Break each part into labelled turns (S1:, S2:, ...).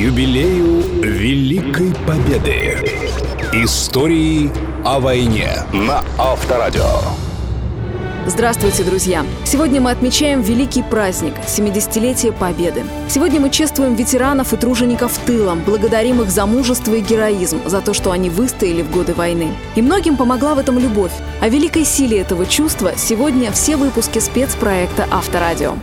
S1: юбилею Великой Победы. Истории о войне на Авторадио.
S2: Здравствуйте, друзья! Сегодня мы отмечаем великий праздник – 70-летие Победы. Сегодня мы чествуем ветеранов и тружеников тыла, благодарим их за мужество и героизм, за то, что они выстояли в годы войны. И многим помогла в этом любовь. О великой силе этого чувства сегодня все выпуски спецпроекта «Авторадио».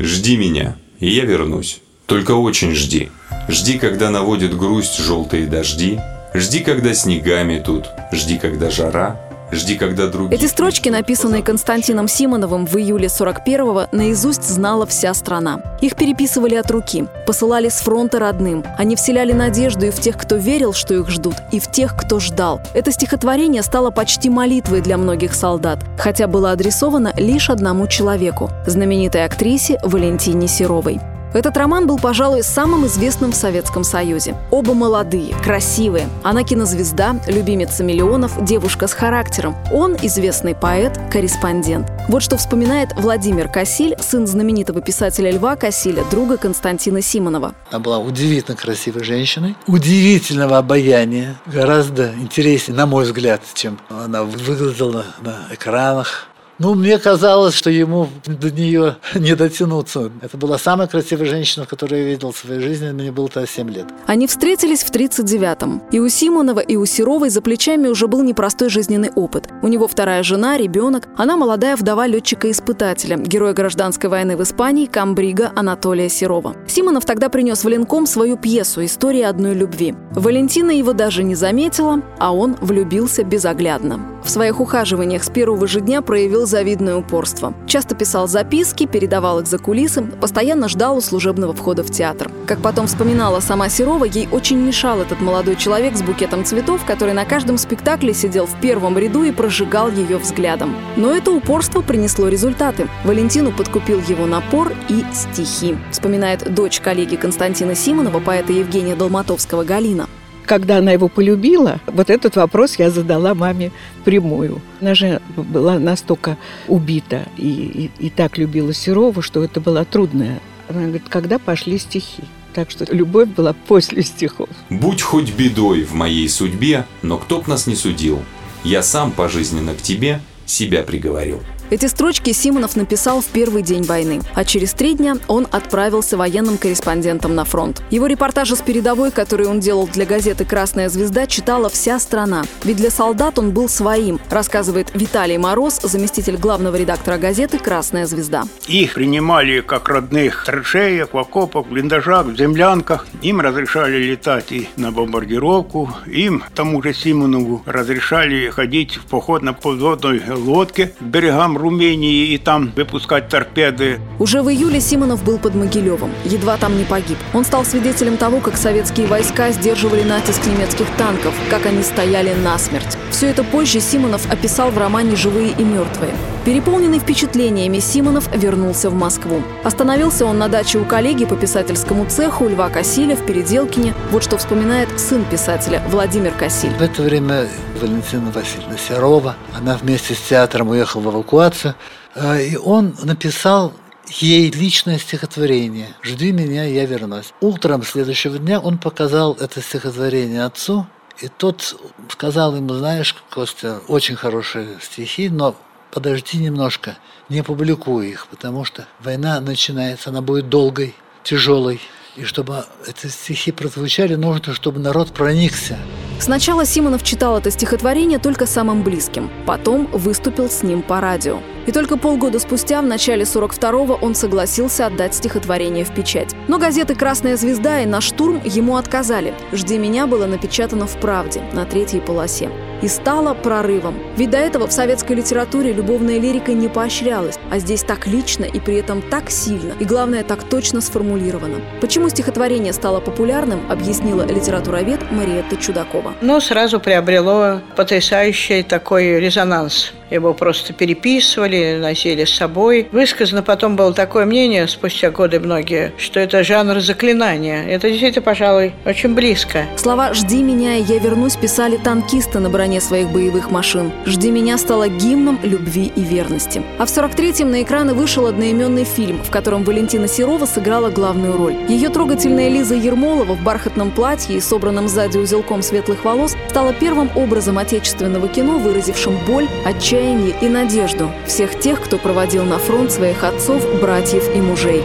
S3: Жди меня, и я вернусь. Только очень жди. Жди, когда наводит грусть желтые дожди. Жди, когда снегами тут. Жди, когда жара. Жди, когда другие...
S2: Эти строчки, написанные Константином Симоновым в июле 41-го, наизусть знала вся страна. Их переписывали от руки, посылали с фронта родным. Они вселяли надежду и в тех, кто верил, что их ждут, и в тех, кто ждал. Это стихотворение стало почти молитвой для многих солдат, хотя было адресовано лишь одному человеку – знаменитой актрисе Валентине Серовой. Этот роман был, пожалуй, самым известным в Советском Союзе. Оба молодые, красивые. Она кинозвезда, любимица миллионов, девушка с характером. Он известный поэт, корреспондент. Вот что вспоминает Владимир Кассиль, сын знаменитого писателя Льва Кассиля, друга Константина Симонова.
S4: Она была удивительно красивой женщиной, удивительного обаяния, гораздо интереснее, на мой взгляд, чем она выглядела на экранах. Ну, мне казалось, что ему до нее не дотянуться. Это была самая красивая женщина, которую я видел в своей жизни. Мне было тогда 7 лет.
S2: Они встретились в 39-м. И у Симонова, и у Серовой за плечами уже был непростой жизненный опыт. У него вторая жена, ребенок. Она молодая вдова летчика-испытателя, героя гражданской войны в Испании, комбрига Анатолия Серова. Симонов тогда принес в Ленком свою пьесу «История одной любви». Валентина его даже не заметила, а он влюбился безоглядно. В своих ухаживаниях с первого же дня проявил завидное упорство. Часто писал записки, передавал их за кулисы, постоянно ждал у служебного входа в театр. Как потом вспоминала сама Серова, ей очень мешал этот молодой человек с букетом цветов, который на каждом спектакле сидел в первом ряду и прожигал ее взглядом. Но это упорство принесло результаты. Валентину подкупил его напор и стихи. Вспоминает дочь коллеги Константина Симонова, поэта Евгения Долматовского Галина
S5: когда она его полюбила, вот этот вопрос я задала маме прямую. Она же была настолько убита и, и, и так любила Серову, что это была трудная. Она говорит, когда пошли стихи? Так что любовь была после стихов.
S3: Будь хоть бедой в моей судьбе, но кто б нас не судил. Я сам пожизненно к тебе себя приговорил.
S2: Эти строчки Симонов написал в первый день войны, а через три дня он отправился военным корреспондентом на фронт. Его репортажи с передовой, которые он делал для газеты «Красная звезда», читала вся страна. Ведь для солдат он был своим, рассказывает Виталий Мороз, заместитель главного редактора газеты «Красная звезда».
S6: Их принимали как родных траншеях, в окопах, в блиндажах, в землянках. Им разрешали летать и на бомбардировку. Им, тому же Симонову, разрешали ходить в поход на подводной лодке к берегам Румении и там выпускать торпеды.
S2: Уже в июле Симонов был под Могилевым. Едва там не погиб. Он стал свидетелем того, как советские войска сдерживали натиск немецких танков, как они стояли насмерть. Все это позже Симонов описал в романе «Живые и мертвые». Переполненный впечатлениями, Симонов вернулся в Москву. Остановился он на даче у коллеги по писательскому цеху Льва Кассиля в Переделкине. Вот что вспоминает сын писателя Владимир Кассиль.
S4: В это время Валентина Васильевна Серова, она вместе с театром уехала в эвакуацию, а, и он написал ей личное стихотворение «Жди меня, я вернусь». Утром следующего дня он показал это стихотворение отцу, и тот сказал ему, знаешь, Костя, очень хорошие стихи, но подожди немножко, не публикуй их, потому что война начинается, она будет долгой, тяжелой. И чтобы эти стихи прозвучали, нужно, чтобы народ проникся.
S2: Сначала Симонов читал это стихотворение только самым близким, потом выступил с ним по радио. И только полгода спустя, в начале 42-го, он согласился отдать стихотворение в печать. Но газеты «Красная звезда» и «Наш штурм» ему отказали. «Жди меня» было напечатано в «Правде» на третьей полосе и стало прорывом. Ведь до этого в советской литературе любовная лирика не поощрялась, а здесь так лично и при этом так сильно, и главное, так точно сформулировано. Почему стихотворение стало популярным, объяснила литературовед Мариетта Чудакова.
S5: Ну, сразу приобрело потрясающий такой резонанс.
S7: Его просто переписывали, носили с собой. Высказано потом было такое мнение, спустя годы многие, что это жанр заклинания. Это действительно, пожалуй, очень близко.
S2: Слова «Жди меня, я вернусь» писали танкисты на броне своих боевых машин. «Жди меня» стало гимном любви и верности. А в 43-м на экраны вышел одноименный фильм, в котором Валентина Серова сыграла главную роль. Ее трогательная Лиза Ермолова в бархатном платье и собранном сзади узелком светлых волос стала первым образом отечественного кино, выразившим боль, отчаяние и надежду всех тех, кто проводил на фронт своих отцов, братьев и мужей.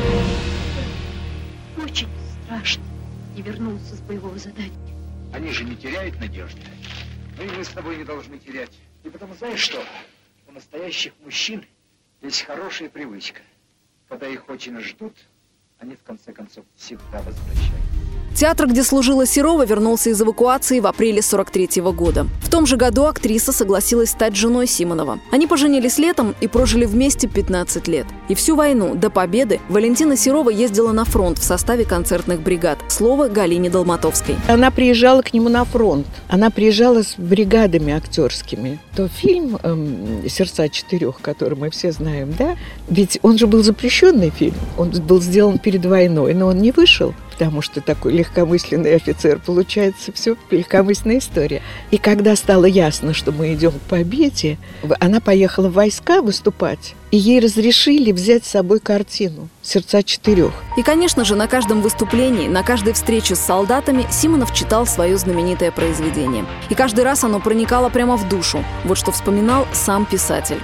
S8: Очень страшно не вернулся с боевого задания.
S9: Они же не теряют надежды. Ну и мы с тобой не должны терять. И потому знаешь что? У настоящих мужчин есть хорошая привычка. Когда их очень ждут, они в конце концов всегда возвращаются.
S2: Театр, где служила Серова, вернулся из эвакуации в апреле 43 -го года. В том же году актриса согласилась стать женой Симонова. Они поженились летом и прожили вместе 15 лет. И всю войну, до победы, Валентина Серова ездила на фронт в составе концертных бригад. Слово Галине Долматовской.
S5: Она приезжала к нему на фронт. Она приезжала с бригадами актерскими. То фильм эм, «Сердца четырех», который мы все знаем, да? Ведь он же был запрещенный фильм. Он был сделан перед войной, но он не вышел потому что такой легкомысленный офицер. Получается, все легкомысленная история. И когда стало ясно, что мы идем к победе, она поехала в войска выступать. И ей разрешили взять с собой картину «Сердца четырех».
S2: И, конечно же, на каждом выступлении, на каждой встрече с солдатами Симонов читал свое знаменитое произведение. И каждый раз оно проникало прямо в душу. Вот что вспоминал сам писатель.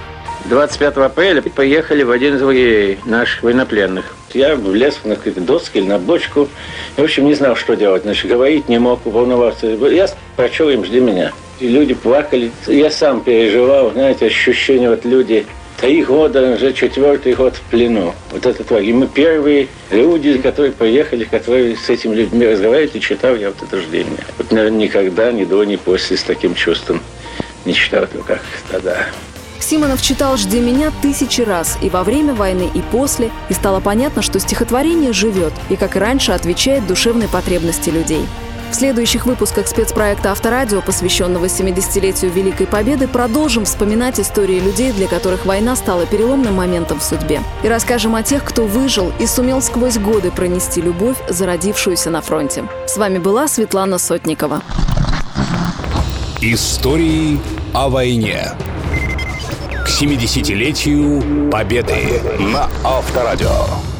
S10: 25 апреля поехали в один из лагерей наших военнопленных. Я влез на какие-то доски или на бочку. И, в общем, не знал, что делать. Значит, говорить не мог, волноваться. Я прочел им «Жди меня». И люди плакали. Я сам переживал, знаете, ощущение, вот люди Три года, уже четвертый год в плену. Вот этот лагерь. Мы первые люди, которые поехали, которые с этими людьми разговаривали, и читал я вот это «Жди Вот, наверное, никогда, ни до, ни после с таким чувством не читал как тогда.
S2: Симонов читал «Жди меня» тысячи раз и во время войны, и после, и стало понятно, что стихотворение живет и, как и раньше, отвечает душевной потребности людей. В следующих выпусках спецпроекта «Авторадио», посвященного 70-летию Великой Победы, продолжим вспоминать истории людей, для которых война стала переломным моментом в судьбе. И расскажем о тех, кто выжил и сумел сквозь годы пронести любовь, зародившуюся на фронте. С вами была Светлана Сотникова.
S1: Истории о войне. 70-летию Победы на Авторадио.